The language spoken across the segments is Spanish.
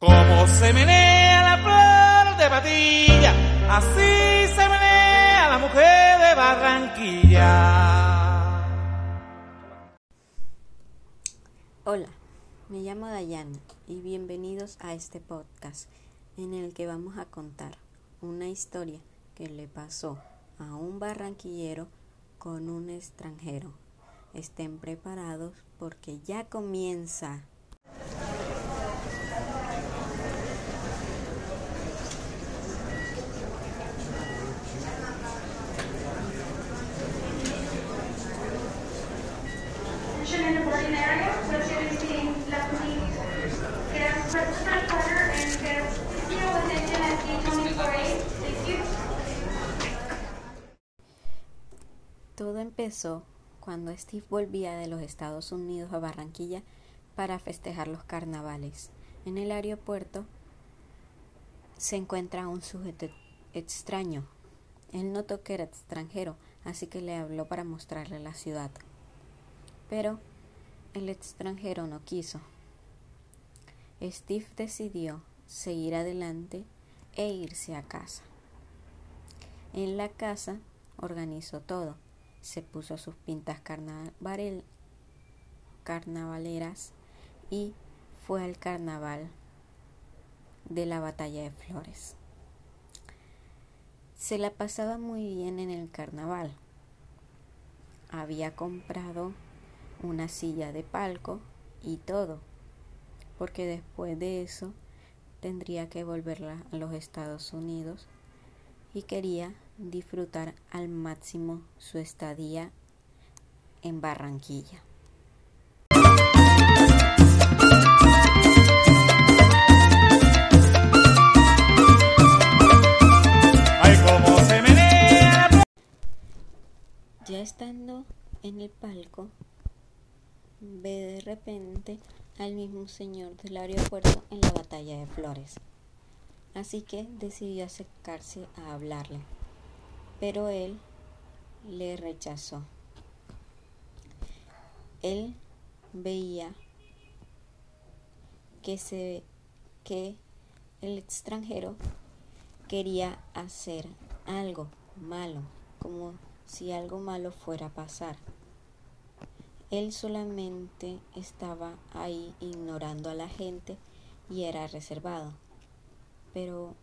Como se menea la flor de patilla, así se menea la mujer de Barranquilla. Hola, me llamo Dayana y bienvenidos a este podcast en el que vamos a contar una historia que le pasó a un barranquillero con un extranjero. Estén preparados porque ya comienza. Todo empezó cuando Steve volvía de los Estados Unidos a Barranquilla para festejar los carnavales. En el aeropuerto se encuentra un sujeto extraño. Él notó que era extranjero, así que le habló para mostrarle la ciudad. Pero el extranjero no quiso. Steve decidió seguir adelante e irse a casa. En la casa organizó todo. Se puso sus pintas carnaval- carnavaleras y fue al carnaval de la batalla de flores. Se la pasaba muy bien en el carnaval. Había comprado una silla de palco y todo, porque después de eso tendría que volver a los Estados Unidos y quería disfrutar al máximo su estadía en Barranquilla. Ya estando en el palco, ve de repente al mismo señor del aeropuerto en la batalla de flores. Así que decidió acercarse a hablarle, pero él le rechazó. Él veía que se que el extranjero quería hacer algo malo, como si algo malo fuera a pasar. Él solamente estaba ahí ignorando a la gente y era reservado. Pero,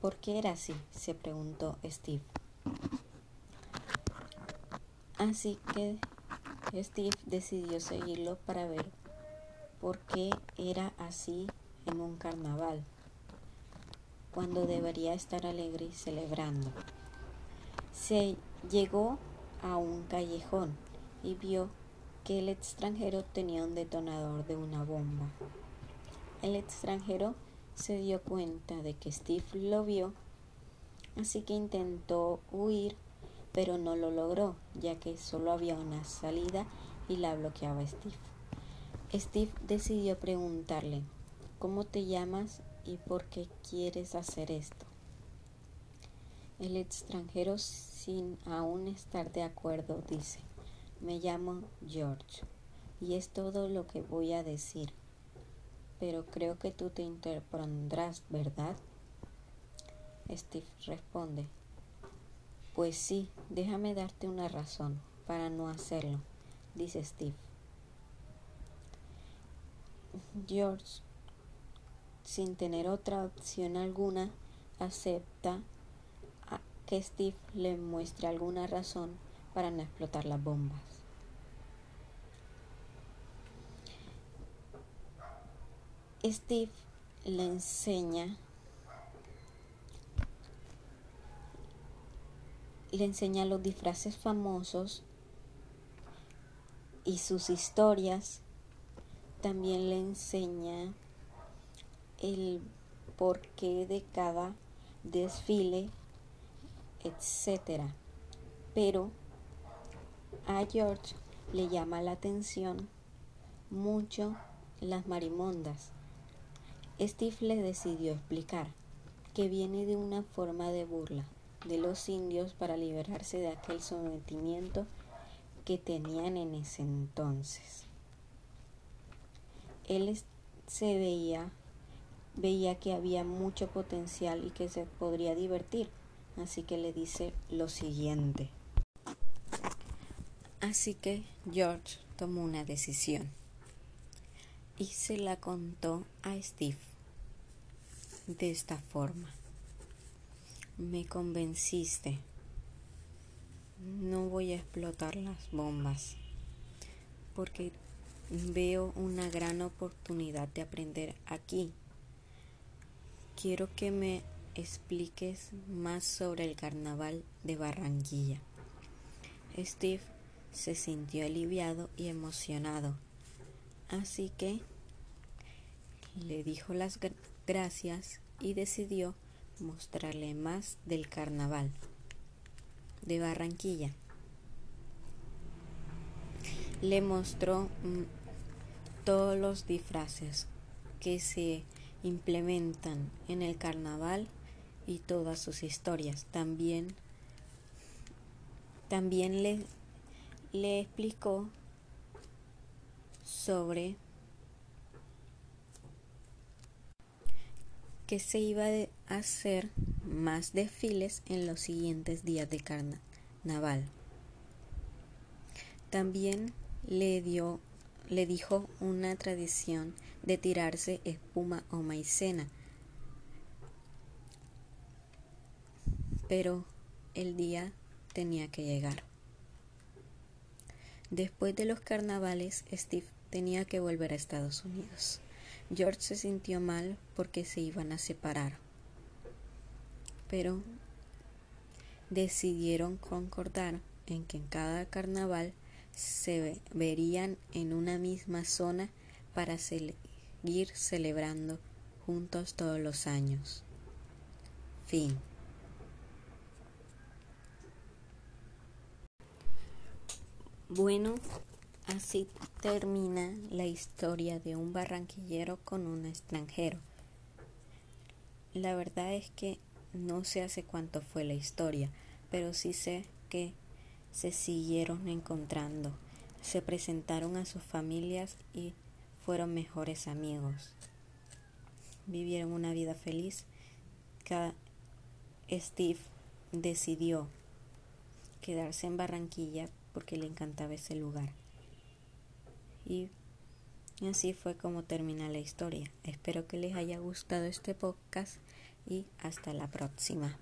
¿por qué era así? se preguntó Steve. Así que Steve decidió seguirlo para ver por qué era así en un carnaval, cuando debería estar alegre y celebrando. Se llegó a un callejón y vio que el extranjero tenía un detonador de una bomba. El extranjero se dio cuenta de que Steve lo vio, así que intentó huir, pero no lo logró, ya que solo había una salida y la bloqueaba Steve. Steve decidió preguntarle, ¿cómo te llamas y por qué quieres hacer esto? El extranjero, sin aún estar de acuerdo, dice, me llamo George y es todo lo que voy a decir, pero creo que tú te interpondrás, ¿verdad? Steve responde, pues sí, déjame darte una razón para no hacerlo, dice Steve. George, sin tener otra opción alguna, acepta que Steve le muestre alguna razón para no explotar las bombas. Steve le enseña le enseña los disfraces famosos y sus historias. También le enseña el porqué de cada desfile, etcétera. Pero a George le llama la atención mucho las marimondas. Steve le decidió explicar que viene de una forma de burla de los indios para liberarse de aquel sometimiento que tenían en ese entonces. Él se veía veía que había mucho potencial y que se podría divertir, así que le dice lo siguiente. Así que George tomó una decisión y se la contó a Steve de esta forma. Me convenciste. No voy a explotar las bombas porque veo una gran oportunidad de aprender aquí. Quiero que me expliques más sobre el carnaval de Barranquilla. Steve se sintió aliviado y emocionado, así que le dijo las gracias y decidió mostrarle más del carnaval de Barranquilla. Le mostró mm, todos los disfraces que se implementan en el carnaval y todas sus historias. También, también le, le explicó sobre que se iba a hacer más desfiles en los siguientes días de carnaval. También le dio le dijo una tradición de tirarse espuma o maicena. Pero el día tenía que llegar. Después de los carnavales, Steve tenía que volver a Estados Unidos. George se sintió mal porque se iban a separar, pero decidieron concordar en que en cada carnaval se verían en una misma zona para seguir celebrando juntos todos los años. Fin. Bueno, Así termina la historia de un barranquillero con un extranjero. La verdad es que no sé hace cuánto fue la historia, pero sí sé que se siguieron encontrando, se presentaron a sus familias y fueron mejores amigos. Vivieron una vida feliz. Steve decidió quedarse en Barranquilla porque le encantaba ese lugar. Y así fue como termina la historia. Espero que les haya gustado este podcast y hasta la próxima.